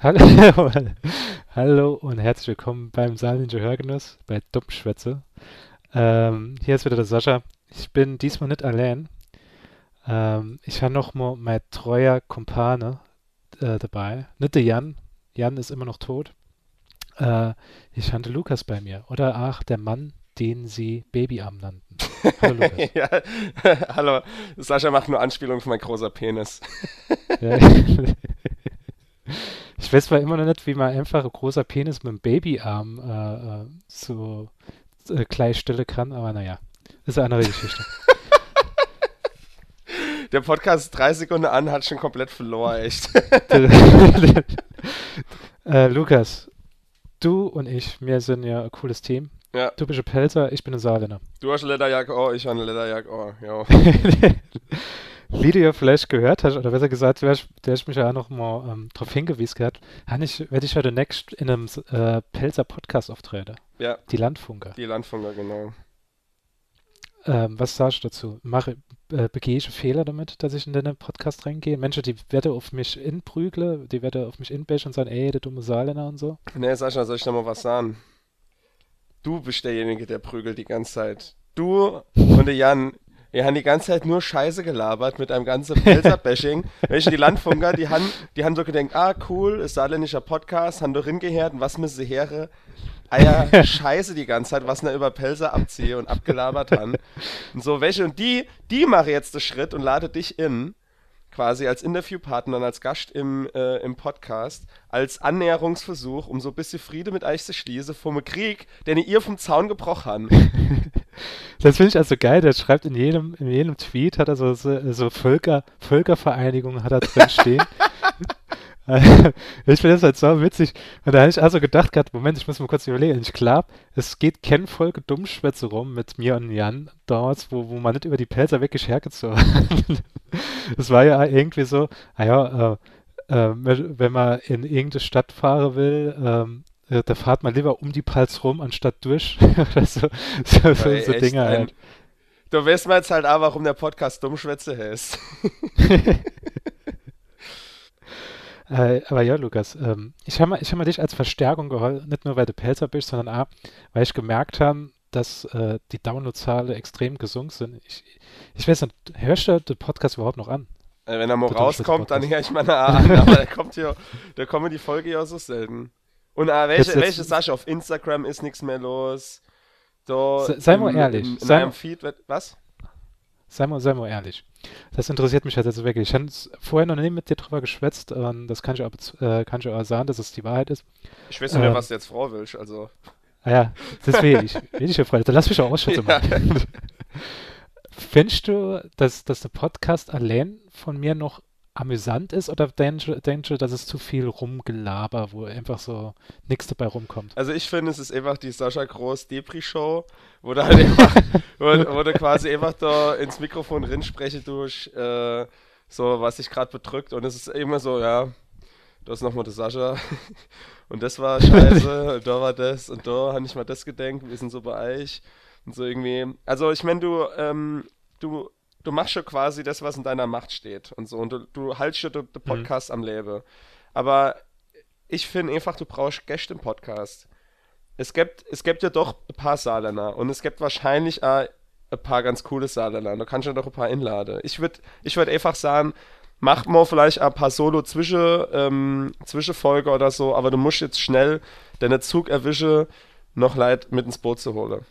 Hallo, hallo und herzlich willkommen beim Saarländische Hörgenuss bei Dummschwätze. Ähm, hier ist wieder der Sascha. Ich bin diesmal nicht allein. Ähm, ich habe noch mal mein treuer Kumpane äh, dabei. Nicht der Jan. Jan ist immer noch tot. Äh, ich hatte Lukas bei mir. Oder ach, der Mann, den sie Babyarm nannten. Hallo Lukas. ja, hallo. Sascha macht nur Anspielung für mein großer Penis. Ich weiß zwar immer noch nicht, wie man einfach ein großer Penis mit einem Babyarm äh, äh so äh, gleichstellen kann, aber naja, ist eine andere Geschichte. Der Podcast drei Sekunden an hat schon komplett verloren, echt. äh, Lukas, du und ich, wir sind ja ein cooles Team. Ja. Du bist ein Pelzer, ich bin ein Saarländer. Du hast eine Lederjacke, oh, ich habe eine Lederjacke, oh, ja. Wie du ja vielleicht gehört hast, oder besser gesagt, du hast, du hast mich ja auch noch mal ähm, darauf hingewiesen gehabt, ich, werde ich heute next in einem äh, Pelzer Podcast auftreten. Ja. Die Landfunker. Die Landfunker, genau. Ähm, was sagst du dazu? Mache, äh, begehe ich Fehler damit, dass ich in den Podcast reingehe? Menschen, die werden auf mich inprügeln, die werden auf mich inbashen und sagen, ey, der dumme Saarländer und so. Nee, Sascha, soll ich noch mal was sagen? Du bist derjenige, der prügelt die ganze Zeit. Du und der Jan, wir haben die ganze Zeit nur Scheiße gelabert mit einem ganzen Pelzer-Bashing. Welche die Landfunker, die haben, die haben so gedacht, ah, cool, ist saarländischer Podcast, haben doch hingehört und was müssen sie her? Eier Scheiße die ganze Zeit, was da über Pelzer abziehe und abgelabert haben. Und so welche, und die, die mache jetzt den Schritt und lade dich in quasi als Interviewpartner und als Gast im, äh, im Podcast, als Annäherungsversuch, um so ein bisschen Friede mit euch zu schließen vom Krieg, den ihr vom Zaun gebrochen habt. Das finde ich also geil, der schreibt in jedem, in jedem Tweet, hat er so, so, so Völker, Völkervereinigung hat er drin stehen. ich finde das halt so witzig. Und da habe ich also gedacht gehabt, Moment, ich muss mal kurz überlegen. Ich glaube, es geht kein Folge Dummschwätze rum mit mir und Jan damals, wo, wo man nicht über die Pelzer wirklich hergezogen hat. Es war ja irgendwie so, naja, äh, äh, wenn man in irgendeine Stadt fahren will, ähm, äh, da fahrt man lieber um die Pals rum, anstatt durch. Oder so, so, so, so Dinge halt. Du weißt mal jetzt halt auch, warum der Podcast Dummschwätze heißt. Äh, aber ja, Lukas, ähm, ich habe mal, hab mal dich als Verstärkung geholt, nicht nur weil du Pelzer bist, sondern auch, weil ich gemerkt habe, dass äh, die Downloadzahlen extrem gesunken sind. Ich, ich weiß nicht, hörst du den Podcast überhaupt noch an? Äh, wenn er mal rauskommt, dann höre ich mal an, aber der kommt hier, da kommen die Folge ja so selten. Und äh, welche, jetzt, welche Sascha auf Instagram ist nichts mehr los? Da sei mal ehrlich. In, in sei Feed, was? Sei mal, sei mal ehrlich. Das interessiert mich halt jetzt wirklich. Ich habe vorher noch nie mit dir drüber geschwätzt. und das kann ich auch, äh, kann ich auch sagen, dass es die Wahrheit ist. Ich weiß nicht ähm, was du jetzt Frau willst, also. Ah ja, das will ich. Will ich ja. Dann lass mich auch ausschätzen. Ja. Findest du, dass, dass der Podcast allein von mir noch amüsant ist oder denkst du, dass es zu viel rumgelaber, wo einfach so nichts dabei rumkommt? Also ich finde, es ist einfach die Sascha Groß Depri-Show, wo du halt einfach, wo, wo du quasi einfach da ins Mikrofon rinspreche durch äh, so, was sich gerade bedrückt und es ist immer so, ja, da ist nochmal der Sascha und das war scheiße und da war das und da habe ich mal das gedenkt, wir sind so bei euch und so irgendwie. Also ich meine, du, ähm, du du machst schon quasi das, was in deiner Macht steht und so. Und du, du hältst schon den mhm. Podcast mhm. am Leben. Aber ich finde einfach, du brauchst Gäste im Podcast. Es gibt, es gibt ja doch ein paar Saarländer und es gibt wahrscheinlich auch ein paar ganz coole Saarländer. Da kannst du ja doch ein paar inladen. Ich würde ich würd einfach sagen, mach mal vielleicht ein paar Solo-Zwischen, ähm, Zwischenfolge oder so, aber du musst jetzt schnell deine Zug erwischen, noch Leid mit ins Boot zu holen.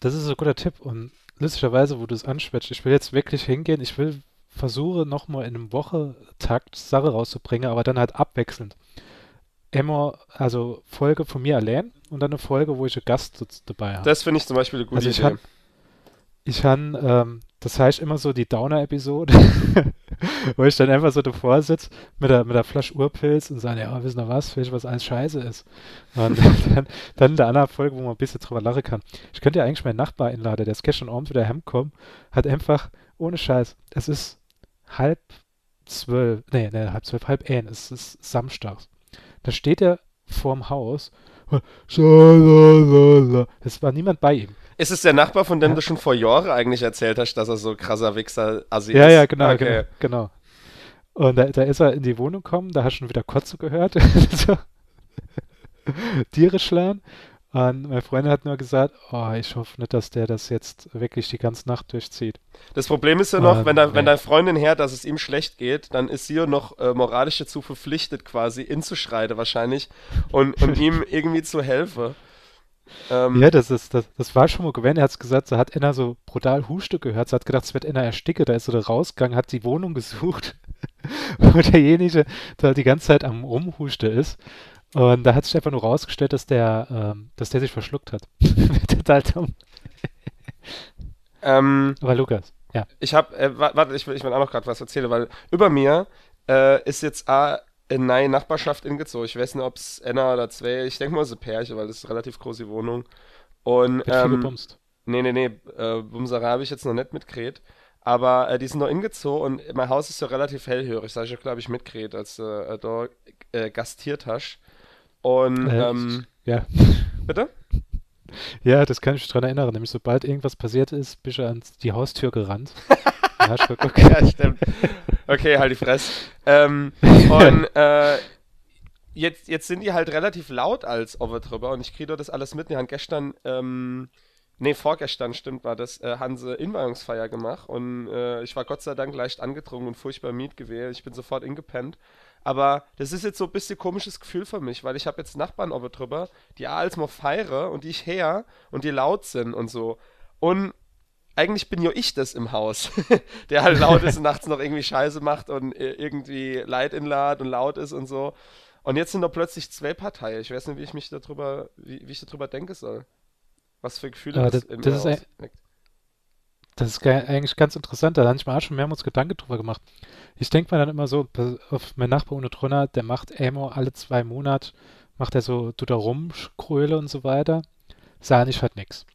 Das ist ein guter Tipp und lustigerweise, wo du es ansprichst, ich will jetzt wirklich hingehen, ich will versuche nochmal in einem Woche-Takt Sache rauszubringen, aber dann halt abwechselnd. Immer, also Folge von mir allein und dann eine Folge, wo ich einen Gast dabei habe. Das finde ich zum Beispiel eine gute also ich Idee. Han, ich habe, ähm, das heißt immer so die Downer-Episode, wo ich dann einfach so davor sitze mit der, mit der Flasche Urpilz und sage, ja, wissen wir was, ich was alles scheiße ist. Und dann, dann in der anderen Folge, wo man ein bisschen drüber lachen kann. Ich könnte ja eigentlich meinen Nachbar einladen, der ist gestern Abend wieder heimgekommen, hat einfach, ohne Scheiß, es ist halb zwölf, nee, nee, halb zwölf, halb ein, es ist samstags. Da steht er vorm Haus, es war niemand bei ihm. Ist es der Nachbar, von dem du schon vor Jahren eigentlich erzählt hast, dass er so krasser Wichser Assi ja, ist? Ja, ja, genau, okay. genau, genau. Und da, da ist er in die Wohnung gekommen, da hast du schon wieder Kotze gehört. so. Tiere schlagen. Und meine Freundin hat nur gesagt, oh, ich hoffe nicht, dass der das jetzt wirklich die ganze Nacht durchzieht. Das Problem ist ja noch, ähm, wenn, da, nee. wenn deine Freundin hört, dass es ihm schlecht geht, dann ist sie ja noch äh, moralisch dazu verpflichtet, quasi inzuschreiten wahrscheinlich und, und ihm irgendwie zu helfen. Ähm, ja, das ist, das, das war schon mal gewesen. Er hat gesagt, so hat einer so brutal Huste gehört. Sie hat gedacht, es wird einer ersticke. Da ist er rausgegangen, hat die Wohnung gesucht, wo derjenige da die ganze Zeit am Rumhuste ist. Und da hat sich einfach nur rausgestellt, dass der, ähm, dass der sich verschluckt hat. Total dumm. Ähm, Aber Lukas, ja. Ich habe, äh, warte, ich will, ich will auch noch gerade was erzählen, weil über mir äh, ist jetzt A, in neue Nachbarschaft ingezogen. Ich weiß nicht, ob es einer oder zwei, ich denke mal, es ist Pärche, weil das ist eine relativ große Wohnung. Und, ähm. Nee, nee, nee, äh, Bumserei habe ich jetzt noch nicht mitgekriegt. Aber äh, die sind noch ingezogen und mein Haus ist ja relativ hellhörig, sag ich, glaube ich, mitgekriegt, als du äh, da äh, gastiert hast. Und, äh, ähm, ja. Bitte? Ja, das kann ich mich daran erinnern. Nämlich, sobald irgendwas passiert ist, bist du an die Haustür gerannt. ja, ja, stimmt. Okay, halt die Fresse. Ähm, und äh, jetzt, jetzt sind die halt relativ laut als Overtripper und ich kriege das alles mit. Wir haben gestern, ähm, nee, vorgestern, stimmt, war das, äh, Hanse Inweihungsfeier gemacht und äh, ich war Gott sei Dank leicht angetrunken und furchtbar Miet gewählt. Ich bin sofort ingepennt. Aber das ist jetzt so ein bisschen komisches Gefühl für mich, weil ich habe jetzt Nachbarn oben drüber, die als mal feiere und die ich her und die laut sind und so. Und eigentlich bin ja ich das im Haus, der halt laut ist und nachts noch irgendwie Scheiße macht und irgendwie Leid inlad und laut ist und so. Und jetzt sind da plötzlich zwei Parteien. Ich weiß nicht, wie ich mich darüber, wie, wie ich darüber denken soll. Was für Gefühle Aber das, das, das ist ein, das ist eigentlich ganz interessant. Da habe ich mir auch schon mehrmals Gedanken drüber gemacht. Ich denke mir dann immer so, auf mein Nachbar ohne Trunner, der macht Amo alle zwei Monate, macht er so, tut er rumkröle und so weiter. Sah ich halt nichts.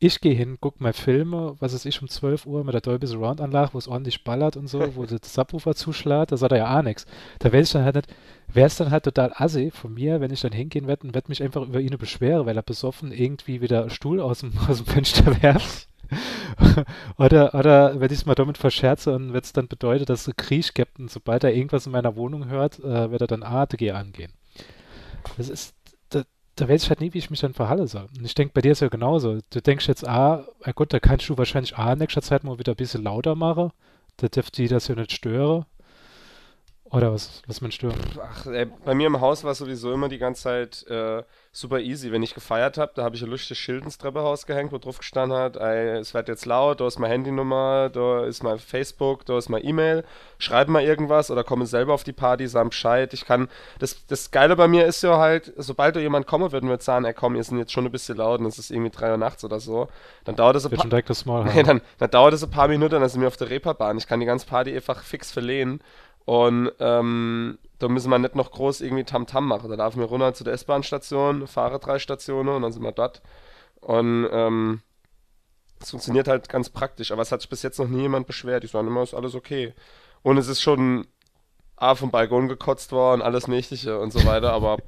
Ich gehe hin, gucke mal Filme, was ist ich, um 12 Uhr mit der Dolby Surround Anlage, wo es ordentlich ballert und so, wo das Subwoofer zuschlägt, da sagt er ja auch nichts. Da weiß ich dann halt nicht, wäre es dann halt total assi von mir, wenn ich dann hingehen werde und werde mich einfach über ihn beschweren, weil er besoffen irgendwie wieder Stuhl aus dem, aus dem Fenster werft. oder, oder wenn ich es mal damit verscherze und wenn es dann bedeutet, dass er Krieg gibt und sobald er irgendwas in meiner Wohnung hört, äh, wird er dann ATG angehen. Das ist, da, weiß ich halt nie, wie ich mich dann verhalle soll. Und ich denke, bei dir ist ja genauso. Du denkst jetzt, ah, gut, da kannst du wahrscheinlich A in nächster Zeit mal wieder ein bisschen lauter machen. Da dürfte die das ja nicht stören. Oder was, was man stört? Ach, ey, bei mir im Haus war sowieso immer die ganze Zeit äh, super easy. Wenn ich gefeiert habe, da habe ich ein lustiges Schild ins Treppehaus gehängt, wo drauf gestanden hat, ey, es wird jetzt laut, da ist meine Handynummer, da ist mein Facebook, da ist meine E-Mail. Schreib mal irgendwas oder komme selber auf die Party, sag Bescheid. Ich kann, das, das Geile bei mir ist ja halt, sobald da jemand kommen wird und wird sagen, ey komm, ihr sind jetzt schon ein bisschen laut und es ist irgendwie drei Uhr nachts oder so, dann dauert es ein paar... dann, dann dauert es ein paar Minuten, dann sind wir auf der Reeperbahn. Ich kann die ganze Party einfach fix verlehen und ähm, da müssen wir nicht noch groß irgendwie Tamtam -Tam machen. Da laufen wir runter zu der S-Bahn-Station, fahre drei Stationen und dann sind wir dort. Und ähm, es funktioniert halt ganz praktisch, aber es hat sich bis jetzt noch nie jemand beschwert. Die sagen immer, ist alles okay. Und es ist schon A vom Balkon gekotzt worden, alles Mögliche und so weiter, aber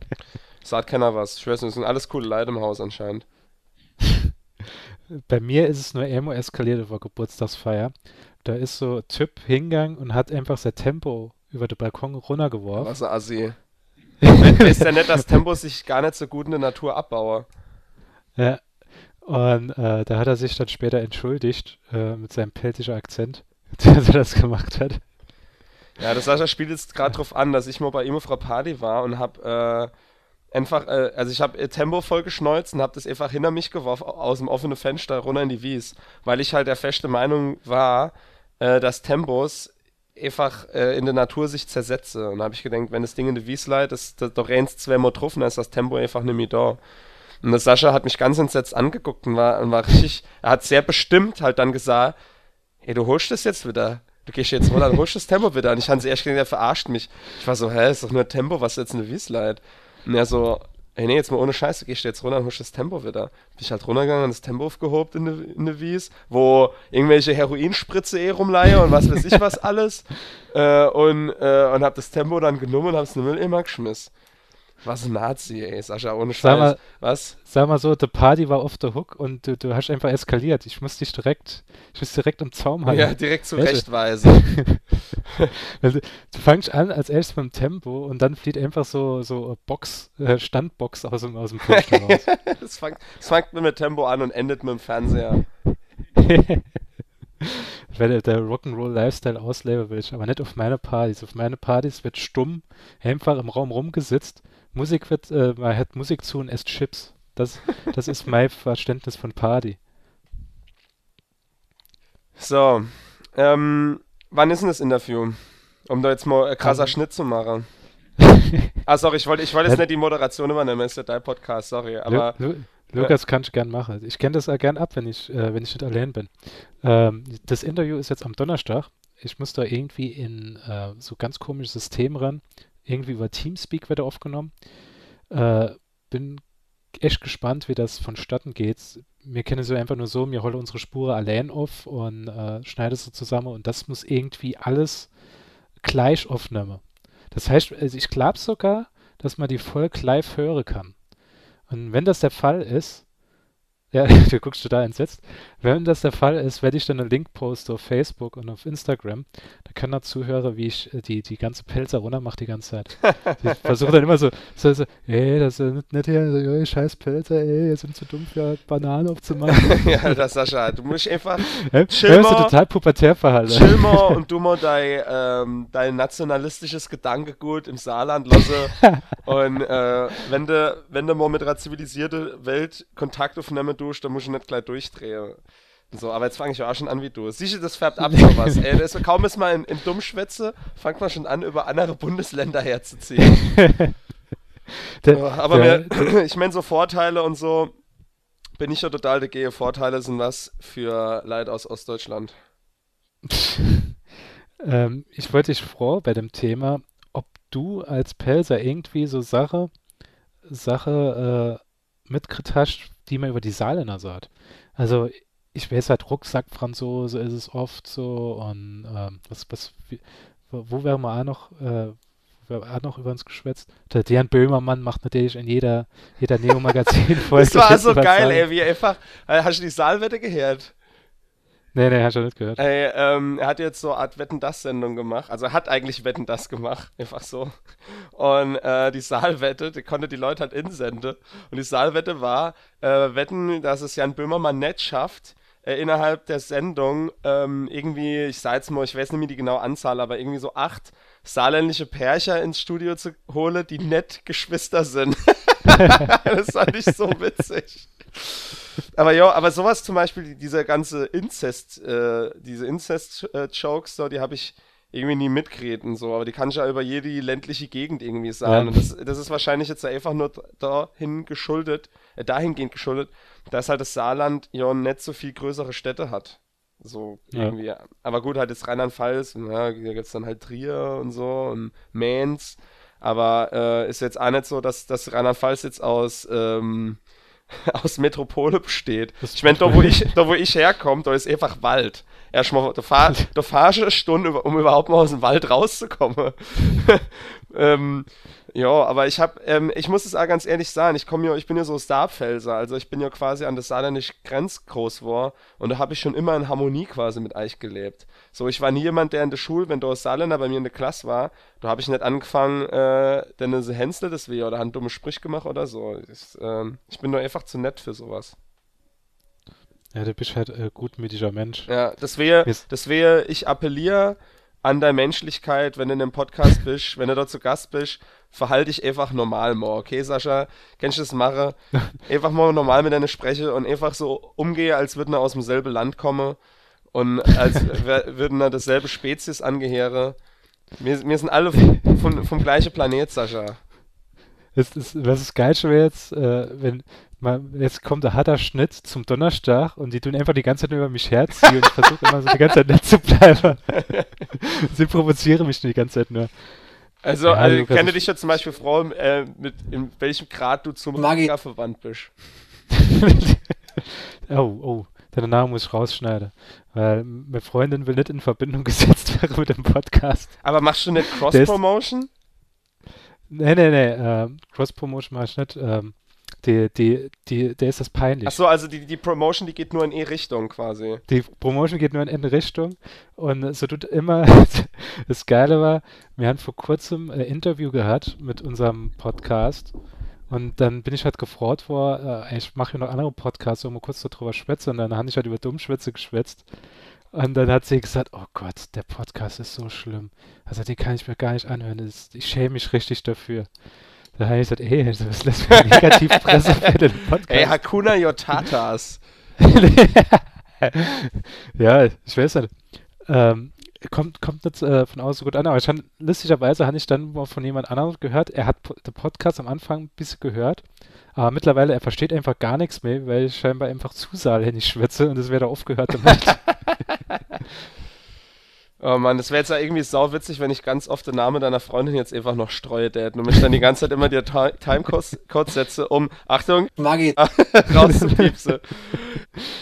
es sagt keiner was. Ich weiß nicht, es sind alles coole Leute im Haus anscheinend. Bei mir ist es nur Emo eskaliert über Geburtstagsfeier. Da ist so Typ hingegangen und hat einfach sein Tempo über den Balkon runtergeworfen. Was ein Assi. ist ja nett, dass Tempo sich gar nicht so gut in der Natur abbaue. Ja. Und äh, da hat er sich dann später entschuldigt äh, mit seinem peltischen Akzent, dass er das gemacht hat. Ja, das Sascha spielt jetzt gerade drauf an, dass ich mal bei ihm auf einer Party war und hab äh, einfach, äh, also ich habe Tempo voll geschneuzt und habe das einfach hinter mich geworfen aus dem offenen Fenster runter in die Wies, weil ich halt der feste Meinung war, äh, dass Tempos einfach äh, in der Natur sich zersetze. Und da habe ich gedacht, wenn das Ding in der Wies leiht, das, das, da rennst zwei Mal drauf, dann ist das Tempo einfach nicht mehr da. Und der Sascha hat mich ganz entsetzt angeguckt und war, und war richtig, er hat sehr bestimmt halt dann gesagt, hey, du holst das jetzt wieder. Du gehst jetzt runter, du holst das Tempo wieder. Und ich hatte erst gedacht, er verarscht mich. Ich war so, hä, ist doch nur Tempo, was jetzt in der Wies. Und er so, ey, nee, jetzt mal ohne Scheiße, gehst du jetzt runter und holst das Tempo wieder. Bin ich halt runtergegangen und das Tempo aufgehobt in der in de Wies, wo irgendwelche Heroinspritze eh rumleihe und was weiß ich was alles. Äh, und, äh, und hab das Tempo dann genommen und hab's in den Müll immer geschmissen. Was ein Nazi, ey, Sascha, ohne Scheiß. Sag mal, Was? sag mal so, the Party war off the hook und du, du hast einfach eskaliert. Ich muss dich direkt, ich muss direkt im Zaum halten. Ja, direkt zurechtweisen. Weil du, du fängst an als erstes mit dem Tempo und dann flieht einfach so, so Box, äh, Standbox aus dem, aus dem Fenster raus. Es fängt, fängt mit Tempo an und endet mit dem Fernseher. Wenn du der Rock'n'Roll Lifestyle ausleben willst, aber nicht auf meine Partys. Auf meine Partys wird stumm, einfach im Raum rumgesitzt. Musik wird, äh, man hat Musik zu und esst Chips. Das, das ist mein Verständnis von Party. So, ähm, wann ist denn das Interview? Um da jetzt mal ein krasser Ähm. Schnitt zu machen. Ah, sorry, ich wollte ich wollte jetzt nicht die Moderation übernehmen, ist ja dein Podcast, sorry. Lu Aber Lu Lukas kann ich gern machen. Ich kenne das auch gern ab, wenn ich, äh, wenn ich nicht allein bin. Ähm, das Interview ist jetzt am Donnerstag. Ich muss da irgendwie in äh, so ganz komisches System ran. Irgendwie über Teamspeak wird er aufgenommen. Äh, bin echt gespannt, wie das vonstatten geht. Wir kennen ja einfach nur so, wir holen unsere Spur allein auf und äh, schneiden sie zusammen und das muss irgendwie alles gleich aufnehmen. Das heißt, also ich glaube sogar, dass man die Folge live hören kann. Und wenn das der Fall ist, ja, du guckst total entsetzt. Wenn das der Fall ist, werde ich dann einen Link posten auf Facebook und auf Instagram. Da können da Zuhörer, wie ich äh, die, die ganze Pelzer runter mache die ganze Zeit. Ich versuche dann immer so, so, so ey, das ist nicht, hier, so, ey, scheiß Pelzer, ey, ihr sind zu dumm für Bananen aufzumachen. ja, das Sascha, du musst einfach? Chill Hörst du mal. total pubertär verhalten. chill mal und du mal dein, ähm, dein nationalistisches Gedankengut im Saarland lasse. und äh, wenn du wenn du mal mit einer zivilisierten Welt Kontakt aufnehmen tust, dann musst du nicht gleich durchdrehen. So, aber jetzt fange ich auch schon an wie du. Siehst du, das färbt ab sowas. Ey, das, kaum ist man in, in Dummschwätze, fängt man schon an, über andere Bundesländer herzuziehen. Der- Ja, aber der- mir, ich meine, so Vorteile und so bin ich ja total dagegen. Vorteile sind was für Leute aus Ostdeutschland. Ähm, ich wollte dich fragen bei dem Thema, ob du als Pelzer irgendwie so Sache, Sache äh, hast, die man über die Saarländer sagt. Also ich weiß halt Rucksackfranzose ist es oft so und ähm, was, was, wie, wo, wären wir auch noch, äh, wir auch noch über uns geschwätzt? Der Dejan Böhmermann macht natürlich in jeder, jeder Neo-Magazin-Folge. Das war so geil, ey, wie einfach. Äh, hast du die Saalwette gehört? Nee, nee, hast du nicht gehört. Ey, ähm, er hat jetzt so eine Art Wetten das Sendung gemacht. Also er hat eigentlich Wetten das gemacht, einfach so. Und äh, die Saalwette, die konnte die Leute halt insenden. Und die Saalwette war, äh, wetten, dass es Jan Böhmermann nicht schafft, äh, innerhalb der Sendung ähm, irgendwie, ich sag jetzt mal, ich weiß nicht mehr die genaue Anzahl, aber irgendwie so acht saarländische Pärcher ins Studio zu holen, die nett Geschwister sind. das fand ich so witzig. Aber ja, aber sowas zum Beispiel, dieser ganze Inzest, äh, diese Inzest-Jokes, so, die habe ich irgendwie nie mitgeredet und so, aber die kann ich ja über jede ländliche Gegend irgendwie sagen. Ja. Und das, das ist wahrscheinlich jetzt einfach nur dahin geschuldet, äh, dahingehend geschuldet, dass halt das Saarland ja nicht so viel größere Städte hat. So Ja. irgendwie. Aber gut, halt jetzt Rheinland-Pfalz, ja, da gibt's dann halt Trier und so und Mainz. Aber äh, ist jetzt auch nicht so, dass, dass Rheinland-Pfalz jetzt aus, ähm, aus Metropole besteht. Das- Ich meine, da wo ich, da wo ich herkomme, da ist einfach Wald. Erstmal, da, fahr, fahrst du eine Stunde, um überhaupt mal aus dem Wald rauszukommen. ähm, ja, aber ich hab, ähm, ich muss es auch ganz ehrlich sagen, ich komme ja, ich bin ja so Starpfelser, also ich bin ja quasi an der saarländischen Grenz groß war und da habe ich schon immer in Harmonie quasi mit euch gelebt. So, ich war nie jemand, der in der Schule, wenn da ein Saarländer bei mir in der Klasse war, da habe ich nicht angefangen, äh, denn eine Hänsle das weh oder einen dummen Sprich gemacht oder so. Ich, ähm, ich bin nur einfach zu nett für sowas. Ja, du bist halt äh, gutmütiger Mensch. Ja, das wäre, das wäre, ich appelliere an deine Menschlichkeit, wenn du in einem Podcast bist, wenn du da zu Gast bist, verhalte dich einfach normal mal, okay, Sascha? Kennst du das mache? Einfach mal normal mit deiner Spreche und einfach so umgehe, als würden wir aus demselben Land kommen und als würden wir dasselbe Spezies angehören. Wir, wir sind alle vom, vom gleichen Planet, Sascha. Das ist, was ist geil schon jetzt, äh, wenn jetzt kommt der harter Schnitt zum Donnerstag und die tun einfach die ganze Zeit nur über mich herziehen und ich versuche immer so die ganze Zeit nett zu bleiben. Sie provozieren mich die ganze Zeit nur. Also, Ja, also Lukas, kenne ich- dich ja zum Beispiel Frau, äh, mit in welchem Grad du zum Maggi. Rüdiger verwandt bist. oh, oh, deine Name muss ich rausschneiden. Weil meine Freundin will nicht in Verbindung gesetzt werden mit dem Podcast. Aber machst du nicht Cross-Promotion? Nee, nee, nee, äh, Cross-Promotion mache ich nicht. Ähm, die, die, die, der ist das peinlich. Achso, also die, die Promotion, die geht nur in E-Richtung quasi. Die Promotion geht nur in eine Richtung und so tut immer, das Geile war, wir haben vor kurzem ein Interview gehabt mit unserem Podcast und dann bin ich halt gefreut worden, äh, ich mache ja noch andere Podcasts, wo wir kurz darüber schwätzen und dann habe ich halt über Dummschwätze geschwätzt und dann hat sie gesagt, oh Gott, der Podcast ist so schlimm. Also den kann ich mir gar nicht anhören, das, ich schäme mich richtig dafür. Da habe ich gesagt, ey, was das für Negativpresse für den Podcast? Ey, Hakuna Yotatas. ja, ich weiß nicht. Ähm, kommt, kommt nicht äh, von außen so gut an, aber ich hab, lustigerweise habe ich dann mal von jemand anderem gehört, er hat den Podcast am Anfang ein bisschen gehört, aber mittlerweile, er versteht einfach gar nichts mehr, weil ich scheinbar einfach zusaal schwitze und es wäre aufgehört damit. Oh Mann, das wäre jetzt ja irgendwie sauwitzig, wenn ich ganz oft den Namen deiner Freundin jetzt einfach noch streue, Dad, und mich dann die ganze Zeit immer die Timecodes setze, um, Achtung, Margit, rauszupiepsen.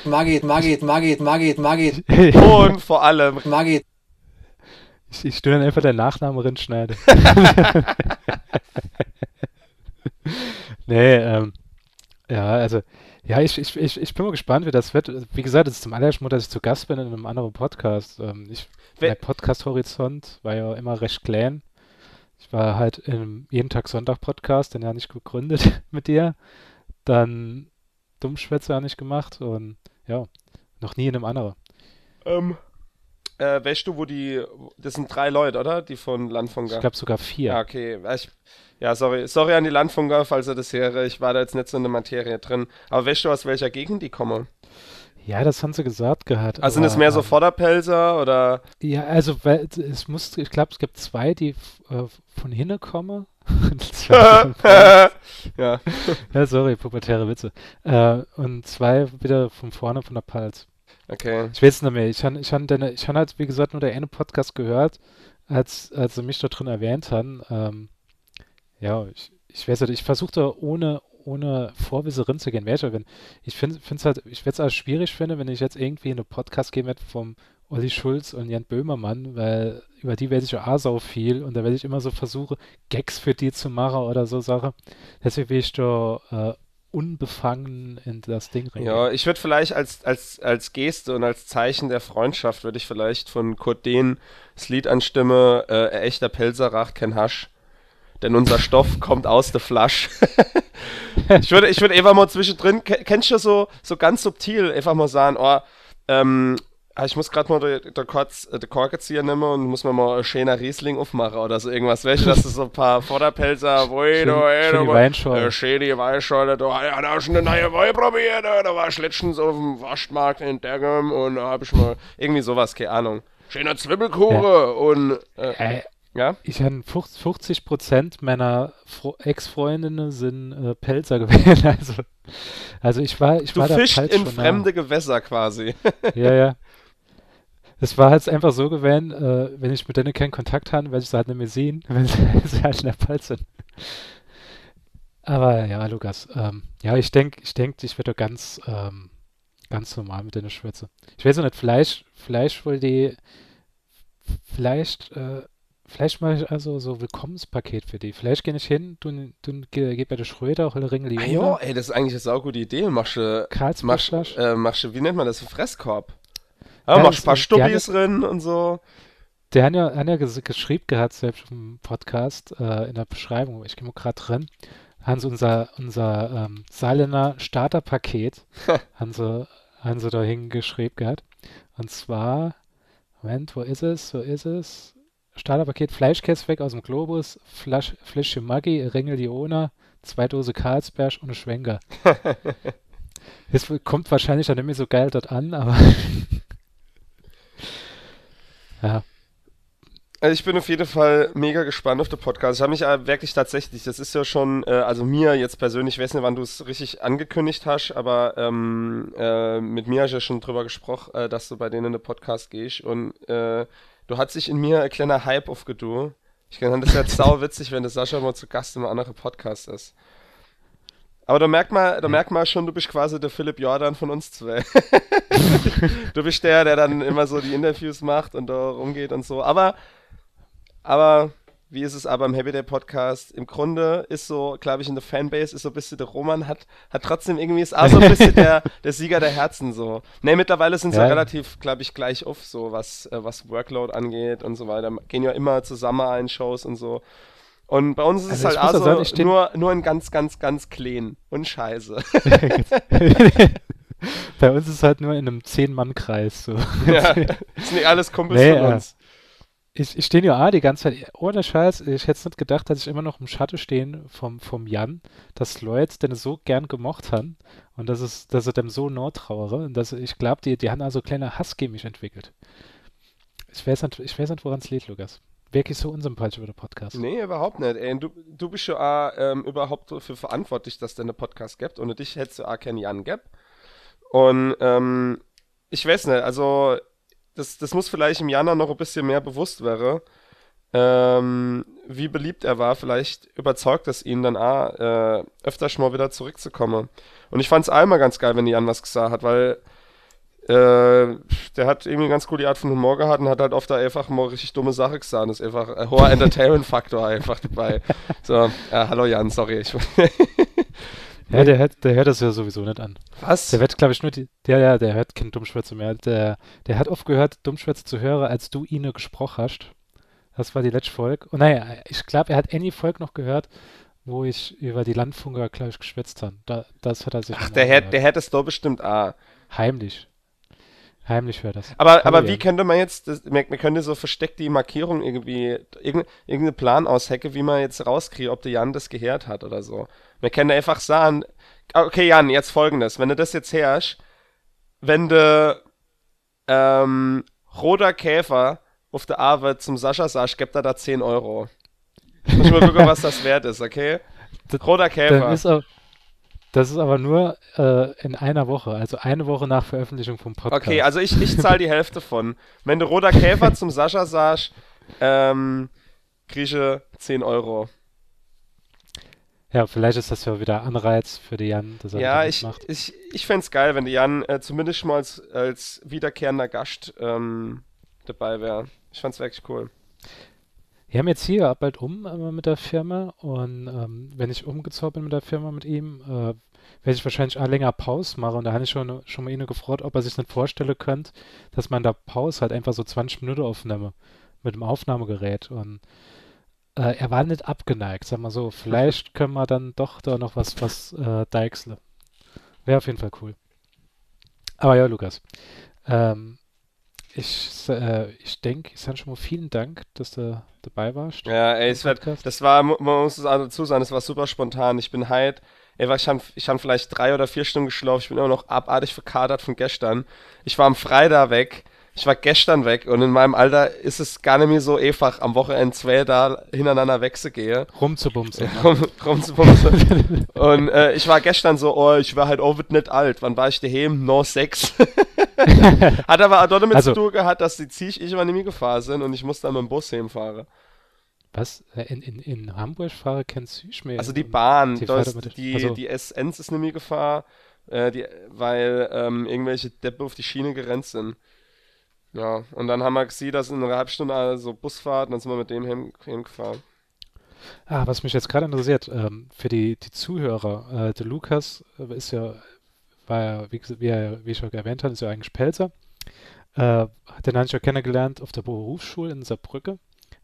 Margit, Margit, Margit, Margit, Margit, Und vor allem, Margit. Ich, ich störe dann einfach der Nachname drin schneide. nee, ähm, ja, also, ja, ich, ich, ich, ich bin mal gespannt, wie das wird. Wie gesagt, es ist zum allerersten Mal, dass ich zu Gast bin in einem anderen Podcast. Ähm, ich, mein Podcast-Horizont war ja immer recht klein. Ich war halt im jeden Tag Sonntag-Podcast, den ja nicht gegründet mit dir. Dann Dummschwätze auch nicht gemacht und ja, noch nie in einem anderen. Ähm, äh, weißt du, wo die, das sind drei Leute, oder? Die von Landfunker. Ich glaube sogar vier. Ja, okay. Ich, ja, sorry. Sorry an die Landfunker, falls er das höre. Ich war da jetzt nicht so in der Materie drin. Aber weißt du, aus welcher Gegend die kommen? Ja, das haben sie gesagt gehabt. Also sind es mehr so ähm, Vorderpelzer oder? Ja, also weil, es muss, ich glaube, es gibt zwei, die äh, von hinten kommen. ja. ja, sorry, pubertäre Witze. Äh, und zwei wieder von vorne von der Palz. Okay. Ich weiß nicht mehr. Ich habe ich hab ich hab halt, wie gesagt, nur der eine Podcast gehört, als, als sie mich da drin erwähnt haben. Ähm, ja, ich, ich weiß nicht, ich versuchte ohne, ohne Vorwisse gehen. Welcher, wenn, ich finde es halt, ich werde es auch schwierig finde, wenn ich jetzt irgendwie in einen Podcast gehen werde vom Olli Schulz und Jan Böhmermann, weil über die werde ich ja so viel und da werde ich immer so versuchen, Gags für die zu machen oder so Sachen. Deswegen will ich da äh, unbefangen in das Ding rein. Ja, ich würde vielleicht als, als, als Geste und als Zeichen der Freundschaft würde ich vielleicht von Kurt Dehn das Lied anstimme, äh, echter Pelzerach, kein Hasch denn unser Stoff kommt aus der Flasche. ich würde ich würd einfach mal zwischendrin, kennst du so, so ganz subtil einfach mal sagen, oh, ähm, ah, ich muss gerade mal den de Kork de nehmen und muss mir mal ein schöner Riesling aufmachen oder so irgendwas. Du, dass du so ein paar Vorderpelzer, wo ich da, ey, da Weinschorle. Äh, schöne Weinschorle, da hat er schon eine neue Wein probiert, da war ich letztens auf dem Waschmarkt in Dergem und da habe ich mal irgendwie sowas, keine Ahnung. Schöner Zwiebelkuchen ja. und. Äh, äh, ja? Ich habe 50 Prozent meiner Ex-Freundinnen sind äh, Pelzer gewesen. Also, also ich war, ich du war fischst in fremde nah. Gewässer quasi. ja, ja. Es war halt einfach so gewesen, äh, wenn ich mit denen keinen Kontakt habe, werde ich sie halt nicht mehr sehen, wenn sie halt in der Pfalz sind. Aber ja, Lukas, ähm, ja, ich denke, ich denke, ich werde ganz, ähm, ganz normal mit denen schwätze. Ich weiß auch nicht, vielleicht, vielleicht wohl die, vielleicht, äh, Vielleicht mache ich also so Willkommenspaket für die. Vielleicht gehe ich hin, du, du geh bei der Schröder, hol Ringel ah, Ja, ey, das ist eigentlich eine saugute Idee. Machst du, machst, äh, machst wie nennt man das, Fresskorb? Ja, ja machst ein paar Stubbis drin und so. Der hat ja, hat ja geschrieben gehabt, selbst im Podcast, äh, in der Beschreibung, ich gehe mal gerade drin, haben sie unser, unser ähm, Salener Starterpaket, haben sie, haben sie da hingeschrieben gehabt. Und zwar, Moment, wo ist es, wo ist es? Starterpaket Fleischkäse weg aus dem Globus, Flasch, Fläschchen Maggi, Ringel Diona, zwei Dose Karlsberg und eine Schwenker. Es kommt wahrscheinlich dann nicht mehr so geil dort an, aber ja. Also ich bin auf jeden Fall mega gespannt auf den Podcast. Ich habe mich wirklich tatsächlich, das ist ja schon, äh, also mir jetzt persönlich, ich weiß nicht, wann du es richtig angekündigt hast, aber ähm, äh, mit mir hast du ja schon drüber gesprochen, äh, dass du bei denen in den Podcast gehst und äh, du hat sich in mir ein kleiner Hype aufgedu. Ich kann das jetzt sau witzig, wenn der Sascha mal zu Gast in einem anderen Podcast ist. Aber da merkt man, da merkt man schon, du bist quasi der Philipp Jordan von uns zwei. du bist der, der dann immer so die Interviews macht und da rumgeht und so. Aber, aber wie ist es aber im Happy Day Podcast? Im Grunde ist so, glaube ich, in der Fanbase ist so ein bisschen der Roman hat, hat trotzdem irgendwie ist auch so ein bisschen der, der Sieger der Herzen so. Ne, mittlerweile sind sie Ja. relativ, glaube ich, gleich auf, so was, äh, was Workload angeht und so weiter. Gehen ja immer zusammen ein Shows und so. Und bei uns ist Also es halt auch sagen, nur, nur in ganz, ganz, ganz clean und scheiße. Bei uns ist es halt nur in einem Zehn-Mann-Kreis. So. ja, ist nicht alles Kumpels Nee, von uns. Ich, ich stehe ja die ganze Zeit, ohne Scheiß, ich hätte es nicht gedacht, dass ich immer noch im Schatten stehen vom, vom Jan, dass Leute den so gern gemocht haben und dass, es, dass er dem so nah trauere und dass ich glaube, die, die haben also kleine Hass gegen mich entwickelt. Ich weiß nicht, ich weiß nicht woran es liegt, Lukas. Wirklich so unsympathisch über den Podcast. Nee, überhaupt nicht. Ey, du, du bist ja auch, ähm, überhaupt dafür verantwortlich, dass es einen Podcast gibt. Ohne dich hättest du auch keinen Jan gab. Und ähm, ich weiß nicht, also das, das muss vielleicht im Januar noch ein bisschen mehr bewusst werden, ähm, wie beliebt er war. Vielleicht überzeugt es ihn dann auch, äh, öfter schon mal wieder zurückzukommen. Und ich fand es einmal ganz geil, wenn Jan was gesagt hat, weil äh, der hat irgendwie ganz coole Art von Humor gehabt und hat halt oft da einfach mal richtig dumme Sache gesagt. Das ist einfach ein hoher Entertainment-Faktor einfach dabei. So, ja, hallo Jan, sorry. Ich, Ja, der hört, der hört das ja sowieso nicht an. was? Der wird, glaube ich, nur die, der, ja, der hört kein Dummschwätze mehr. Der, der hat oft gehört, Dummschwätze zu hören, als du ihn gesprochen hast. Das war die letzte Folge. Und naja, ich glaube, er hat any Folge noch gehört, wo ich über die Landfunker, glaube ich, geschwätzt habe. Da, das hat er sich Ach, der, hätt, der hätte es doch bestimmt auch. Heimlich. Heimlich hört das. Aber, aber wie könnte man jetzt, das, man, man könnte so versteckt die Markierung irgendwie, irgendein, irgendeinen Plan aushecke, wie man jetzt rauskriegt, ob der Jan das gehört hat oder so. Man könnte einfach sagen, okay Jan, jetzt folgendes, wenn du das jetzt herrsch, wenn du ähm, roter Käfer auf der Arbeit zum Sascha sagst, gibt er da 10 Euro. Ich muss mal gucken, was das wert ist, okay? Roter Käfer. Dann ist auch, das ist aber nur äh, in einer Woche, also eine Woche nach Veröffentlichung vom Podcast. Okay, also ich, ich zahle die Hälfte von. Wenn du roter Käfer zum Sascha sagst, ähm, kriege 10 Euro. Ja, vielleicht ist das ja wieder Anreiz für die Jan, dass er Ja, ich, mitmacht. ich, ich fände es geil, wenn der Jan äh, zumindest schon mal als, als wiederkehrender Gast ähm, dabei wäre. Ich fand's wirklich cool. Wir haben jetzt hier bald um äh, mit der Firma und ähm, wenn ich umgezogen bin mit der Firma mit ihm, äh, werde ich wahrscheinlich auch länger Pause machen und da habe ich schon, schon mal ihn gefragt, ob er sich nicht vorstellen könnte, dass man da Pause halt einfach so 20 Minuten aufnehme mit dem Aufnahmegerät und äh, er war nicht abgeneigt, sag mal so. Vielleicht können wir dann doch da noch was, was äh, deichseln. Wäre auf jeden Fall cool. Aber ja, Lukas. Ähm, ich äh, ich denke, ich sage schon mal vielen Dank, dass du dabei warst. Ja, ey, es wird, das war, man muss es auch dazu sagen, es war super spontan. Ich bin halt, ey, ich habe ich hab vielleicht drei oder vier Stunden geschlafen. Ich bin immer noch abartig verkadert von gestern. Ich war am Freitag weg. Ich war gestern weg und in meinem Alter ist es gar nicht mehr so einfach, am Wochenende zwei da hintereinander wegzugehe. Rumzubumsen. rum, rumzubumsen. Und äh, ich war gestern so, oh, ich war halt auch nicht alt. Wann war ich daheim? No sechs. Hat aber auch damit Also- zu tun gehabt, dass die Zieh ich immer nicht mehr gefahren sind und ich musste dann mit dem Bus hinfahren. Was? Äh, In, in, in Hamburg fahre kennst du nicht mehr. Also die Bahn, die ist, die, Also- die Essenz ist nicht mehr gefahren, äh, die, weil ähm, irgendwelche Deppe auf die Schiene gerannt sind. Ja, und dann haben wir gesehen, dass in einer halben Stunde so also Busfahrt, und dann sind wir mit dem hin, hingefahren. Ah, was mich jetzt gerade interessiert, ähm, für die, die Zuhörer, äh, der Lukas äh, ist ja, war wie, wie, er, wie ich schon erwähnt habe, ist ja eigentlich Pelzer. Äh, den habe ich ja kennengelernt auf der Berufsschule in Saarbrücke.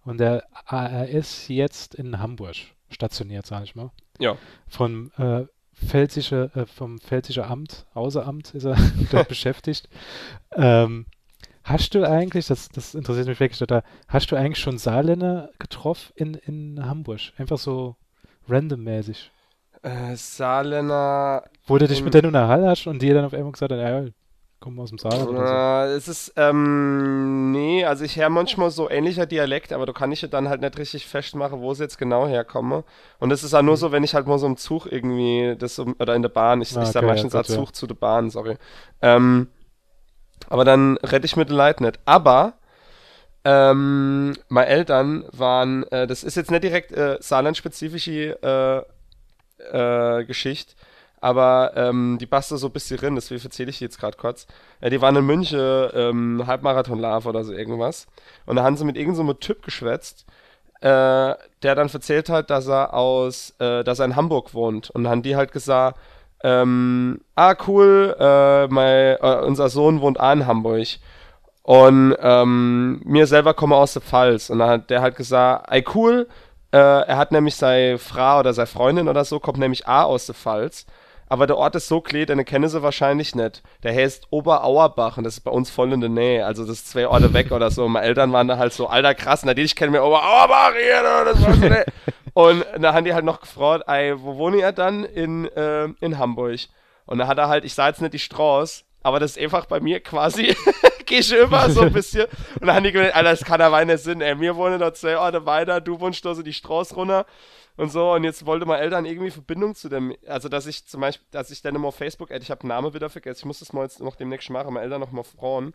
Und ah, er ist jetzt in Hamburg stationiert, sage ich mal. Ja. Von äh, Pfälzische, äh, vom Pfälzische Amt, Außeramt ist er dort beschäftigt. Ähm, hast du eigentlich, das, das interessiert mich wirklich total, hast du eigentlich schon Saarländer getroffen in, in Hamburg? Einfach so randommäßig. Äh, Saarländer, du dich mit denen unterhalten hast und die dann auf einmal gesagt haben, ja, komm aus dem Saarland oder Äh, es ist, ähm, nee, also ich höre manchmal so ähnlicher Dialekt, aber du kann ich ja dann halt nicht richtig festmachen, wo sie jetzt genau herkomme. Und das ist auch nur so, wenn ich halt mal so im Zug irgendwie, das so, oder in der Bahn, ich, Ah, ich sag okay, meistens ja, auch gut, ja. Zug zu der Bahn, sorry. Ähm, aber dann rette ich mit den Leid nicht. Aber, ähm, meine Eltern waren, äh, das ist jetzt nicht direkt äh, Saarland-spezifische äh, äh, Geschichte, aber ähm, die passt da so ein bisschen drin, deswegen erzähle ich die jetzt gerade kurz. Äh, die waren in München ähm, Halbmarathon-Lauf oder so irgendwas. Und da haben sie mit irgendeinem so Typ geschwätzt. äh, der dann erzählt hat, dass er aus, äh, dass er in Hamburg wohnt. Und dann haben die halt gesagt, ähm, ah cool, äh, mein, äh, unser Sohn wohnt auch in Hamburg. Und ähm, mir selber komme aus der Pfalz. Und dann hat der halt gesagt, ey cool, äh, er hat nämlich seine Frau oder seine Freundin oder so, kommt nämlich auch aus der Pfalz. Aber der Ort ist so klein, den kennen sie wahrscheinlich nicht. Der heißt Oberauerbach und das ist bei uns voll in der Nähe. Also das ist zwei Orte weg oder so. Meine Eltern waren da halt so, alter krass, natürlich kennen wir Oberauerbach hier, das war's nicht. Und da haben die halt noch gefragt, ey, wo wohnt ihr dann? In, äh, in Hamburg. Und da hat er halt, ich sah jetzt nicht die Straße, aber das ist einfach bei mir quasi, geh ich immer so ein bisschen. Und dann haben die gedacht, Alter, das kann aber nicht Sinn, ey, wir wohnen da zwei Orte weiter, du wohnst da so die Straße runter und so. Und jetzt wollte meine Eltern irgendwie Verbindung zu dem, also dass ich zum Beispiel, dass ich dann immer auf Facebook, ich habe Namen wieder vergessen, ich muss das mal jetzt noch demnächst machen, meine Eltern noch mal fragen.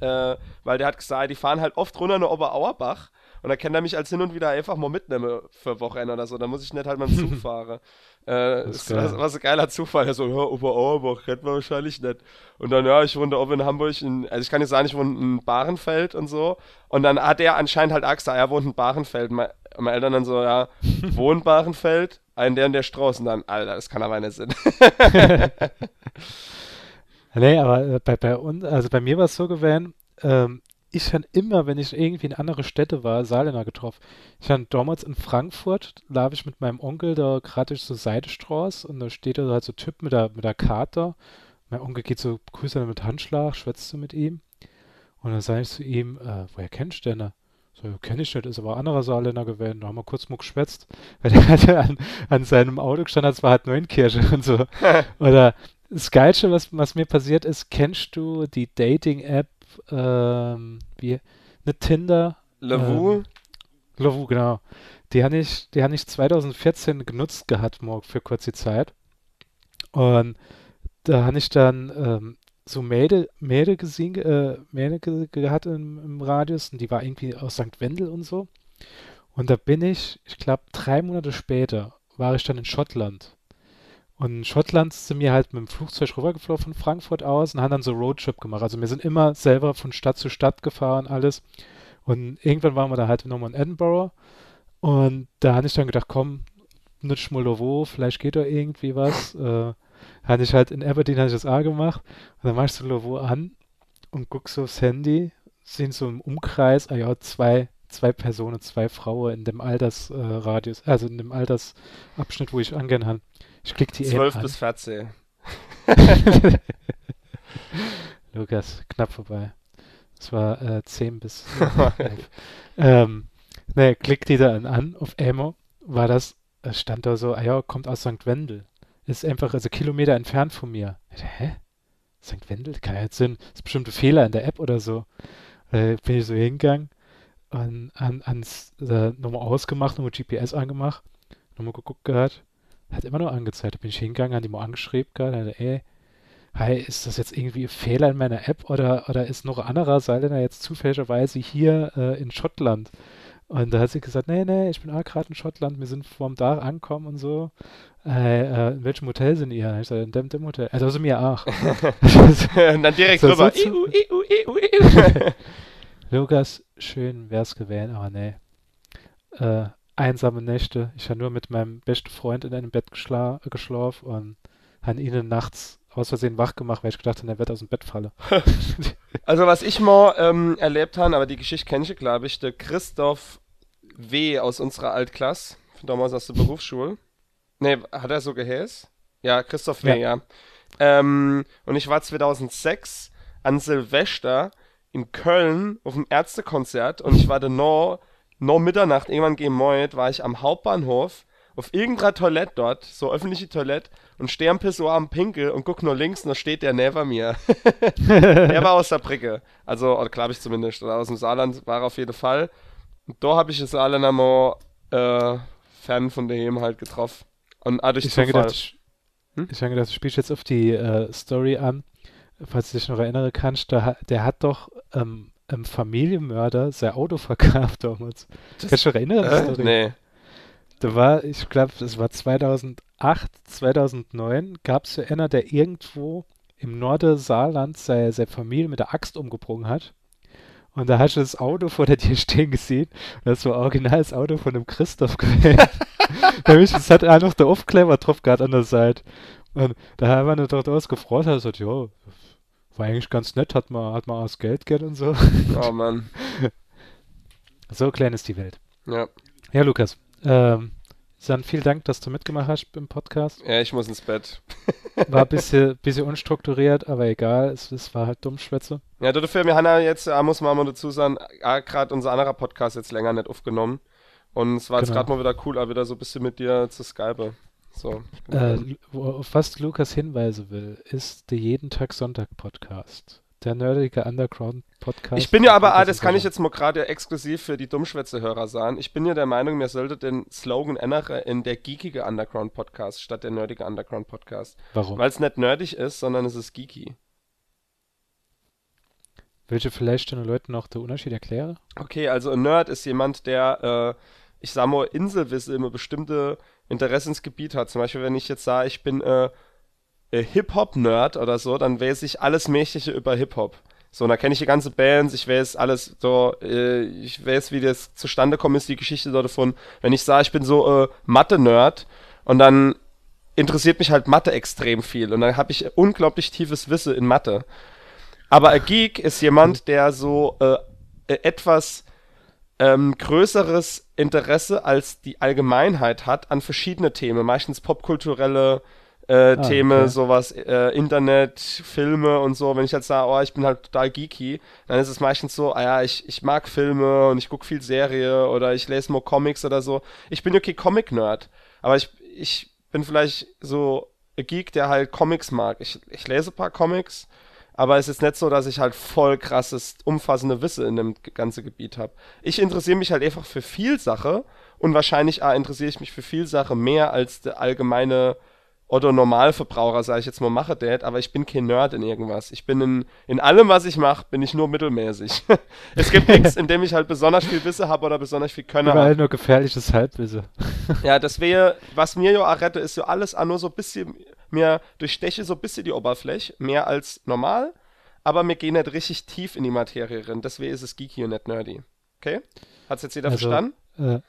Äh, weil der hat gesagt, die fahren halt oft runter nach Oberauerbach und da kann er mich als hin und wieder einfach mal mitnehmen für Wochenende oder so. Da muss ich nicht halt mal im Zug fahren. Äh, das, war so ein geiler Zufall. Er so, ja, Oberauerbach, kennt man wahrscheinlich nicht. Und dann, ja, ich wohne da oben in Hamburg, in, also ich kann jetzt sagen, ich wohne in Bahrenfeld und so. Und dann hat er anscheinend halt gesagt, er wohnt in Bahrenfeld. Meine, meine Eltern dann so, ja, wohnt Bahrenfeld, ein der und der Strauß. Und dann, Alter, das kann aber nicht sein. nee, aber äh, bei, bei uns, also bei mir war es so gewesen, ähm, ich habe immer, wenn ich irgendwie in andere Städte war, Saarländer getroffen. Ich habe damals in Frankfurt, da habe ich mit meinem Onkel da gerade so Seidestraße und da steht da halt so ein Typ mit der, mit der Karte. Mein Onkel geht so, grüßt er mit Handschlag, schwätzt so mit ihm. Und dann sage ich zu ihm, äh, woher kennst du denn? So, kenne ich nicht, ist aber anderer Saarländer gewesen. Da haben wir kurz mal geschwätzt, weil der hatte an, an seinem Auto gestanden, das war halt Neunkirche und so. Oder das Geilste, was, was mir passiert ist, kennst du die Dating-App ähm, wie, eine Tinder. Lavu? Ähm, Lavu, genau. Die habe ich, die habe ich 2014 genutzt gehabt, morgen für kurze Zeit. Und da habe ich dann ähm, so Mädel, Mädel gesehen, äh, Mädel ge gehabt im, im Radius und die war irgendwie aus St. Wendel und so. Und da bin ich, ich glaube, drei Monate später war ich dann in Schottland. Und in Schottland sind wir halt mit dem Flugzeug rübergeflogen von Frankfurt aus und haben dann so Roadtrip gemacht. Also wir sind immer selber von Stadt zu Stadt gefahren, alles. Und irgendwann waren wir da halt nochmal in Edinburgh. Und da habe ich dann gedacht, komm, nutsch mal wo, vielleicht geht da irgendwie was. Äh, hatte ich halt in Aberdeen hatte ich das A gemacht. Und dann machst du Lovo an und guckst so aufs Handy, sehen so im Umkreis, ah ja, zwei, zwei Personen, zwei Frauen in dem Altersradius, äh, also in dem Altersabschnitt, wo ich angehen habe. Ich klick die 12 bis 14. Lukas, knapp vorbei. Es war äh, 10 bis 11. ähm, ne, klick die da an, auf Emo, war das, stand da so, ah ja, kommt aus St. Wendel. Ist einfach, also Kilometer entfernt von mir. Hä? St. Wendel? Kann ja jetzt Sinn. Ist bestimmt ein Fehler in der App oder so. Äh, bin ich so hingegangen und an, ans, äh, nochmal ausgemacht, nochmal GPS angemacht, nochmal geguckt gehabt hat immer nur angezeigt. Da bin ich hingegangen, hat die mal angeschrieben, gerade, ey, hi, ist das jetzt irgendwie ein Fehler in meiner App oder, oder ist noch ein anderer Saarländer jetzt zufälligerweise hier äh, in Schottland? Und da hat sie gesagt, nee, nee, ich bin auch gerade in Schottland, wir sind vorm Dach angekommen und so. Äh, äh, in welchem Hotel sind ihr? Ich sage, in dem, dem Hotel. Also sind wir auch. und dann direkt so, rüber. So EU, EU, EU, EU. Lukas, schön wär's gewesen, aber nee. Äh, einsame Nächte. Ich habe nur mit meinem besten Freund in einem Bett geschla geschlafen und habe ihn nachts aus Versehen wach gemacht, weil ich gedacht habe, er wird aus dem Bett fallen. also was ich mal ähm, erlebt habe, aber die Geschichte kenne ich, glaube ich, der Christoph W. aus unserer Altklasse, von damals aus der Berufsschule. Ne, hat er so geheißen? Ja, Christoph W., ja. ja. Ähm, und ich war 2006 an Silvester in Köln auf dem Ärztekonzert und ich war da noch noch Mitternacht, irgendwann gegen Moit, war ich am Hauptbahnhof auf irgendeiner Toilette dort, so öffentliche Toilette, und stehe am Pissoir am Pinkel und guck nur links und da steht der neben mir. der war aus der Bricke. Also, oder glaube ich zumindest, oder aus dem Saarland war er auf jeden Fall. Und da habe ich das Saarländer mal äh, fern von daheim halt getroffen. Und ah, durch ich habe gedacht, ich, hm? ich habe gedacht, du spielst jetzt auf die äh, Story an, falls du dich noch erinnern kannst, der, der hat doch ähm, ähm, Familienmörder sein Auto verkauft damals. Das, Kannst du dich erinnern? Äh, nee. Da war, ich glaube, das war 2008, 2009, gab es ja einer, der irgendwo im Norden Saarland seine, seine Familie mit der Axt umgebrungen hat. Und da hast du das Auto vor der dir stehen gesehen. Und das war original das Auto von dem Christoph gewesen. Nämlich, das hat auch noch der Aufkleber drauf gehabt an der Seite. Und da haben wir dort ausgefreut, hat gesagt, ja, war eigentlich ganz nett, hat man, hat man das Geld Geld und so. Oh Mann. So klein ist die Welt. Ja. Ja, Lukas, ähm, dann vielen Dank, dass du mitgemacht hast im Podcast. Ja, ich muss ins Bett. War ein bisschen, bisschen unstrukturiert, aber egal, es, es war halt Dummschwätze. Ja, dafür, wir haben ja jetzt, äh, muss man mal dazu sagen, gerade unser anderer Podcast jetzt länger nicht aufgenommen. Und es war jetzt Genau. gerade mal wieder cool, auch wieder so ein bisschen mit dir zu skype. So. Äh, auf was Lukas hinweisen will, ist der Jeden Tag Sonntag Podcast. Der nerdige Underground Podcast. Ich bin ja aber, ah, das kann ich jetzt mal gerade exklusiv für die Dummschwätze-Hörer sagen. Ich bin ja der Meinung, mir sollte den Slogan ändern in der geekige Underground Podcast statt der nerdige Underground Podcast. Warum? Weil es nicht nerdig ist, sondern es ist geeky. Du vielleicht den Leuten noch den Unterschied erklären? Okay, also ein Nerd ist jemand, der, äh, ich sag mal, Inselwissen immer bestimmte Interessensgebiet hat. Zum Beispiel, wenn ich jetzt sage, ich bin äh, äh, Hip-Hop-Nerd oder so, dann weiß ich alles Mächtige über Hip-Hop. So, und da kenne ich die ganze Bands, ich weiß alles so, äh, ich weiß, wie das zustande kommt, ist die Geschichte so davon. Wenn ich sage, ich bin so äh, Mathe-Nerd und dann interessiert mich halt Mathe extrem viel und dann habe ich unglaublich tiefes Wissen in Mathe. Aber ein Geek ist jemand, der so äh, äh, etwas ähm, größeres Interesse als die Allgemeinheit hat an verschiedene Themen, meistens popkulturelle äh, Ah, Themen, okay. sowas, äh, Internet, Filme und so. Wenn ich jetzt sage, oh, ich bin halt total geeky, dann ist es meistens so, ah ja, ich, ich mag Filme und ich gucke viel Serie oder ich lese nur Comics oder so. Ich bin okay Comic-Nerd, aber ich, ich bin vielleicht so ein Geek, der halt Comics mag. Ich, ich lese ein paar Comics, aber es ist nicht so, dass ich halt voll krasses, umfassende Wissen in dem ganzen Gebiet habe. Ich interessiere mich halt einfach für viel Sache und wahrscheinlich ah, interessiere ich mich für viel Sache mehr als der allgemeine oder Normalverbraucher, sage ich jetzt mal, mache das, aber ich bin kein Nerd in irgendwas. Ich bin in, in allem, was ich mache, bin ich nur mittelmäßig. es gibt nichts, in dem ich halt besonders viel Wissen habe oder besonders viel Können Überall habe. nur gefährliches Halbwissen. Ja, das wäre, was mir ja rette, ist so alles auch nur so ein bisschen, mir durchsteche so ein bisschen die Oberfläche, mehr als normal, aber mir gehen nicht richtig tief in die Materie rein. Deswegen ist es geeky und nicht nerdy. Okay? Hat's jetzt jeder Also- verstanden? Äh,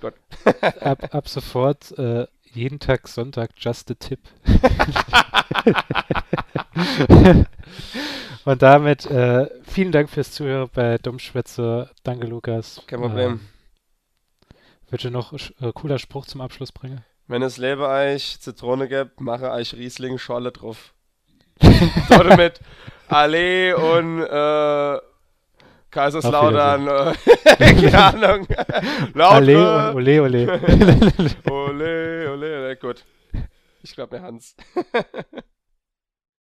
Gut. ab, ab sofort äh, jeden Tag Sonntag just a tip. Und damit äh, vielen Dank fürs Zuhören bei Dummschwätze. Danke, Lukas. Kein Problem. Ähm, Willst du noch äh, cooler Spruch zum Abschluss bringen? Wenn es Lebereich Zitrone gibt, mache Eich Riesling Schorle drauf. Oder mit Allee und äh, Kaiserslautern. Keine Ahnung. Alle und Lautre. ole ole. Ole, ole, ole. Gut. Ich glaube, mir Hans.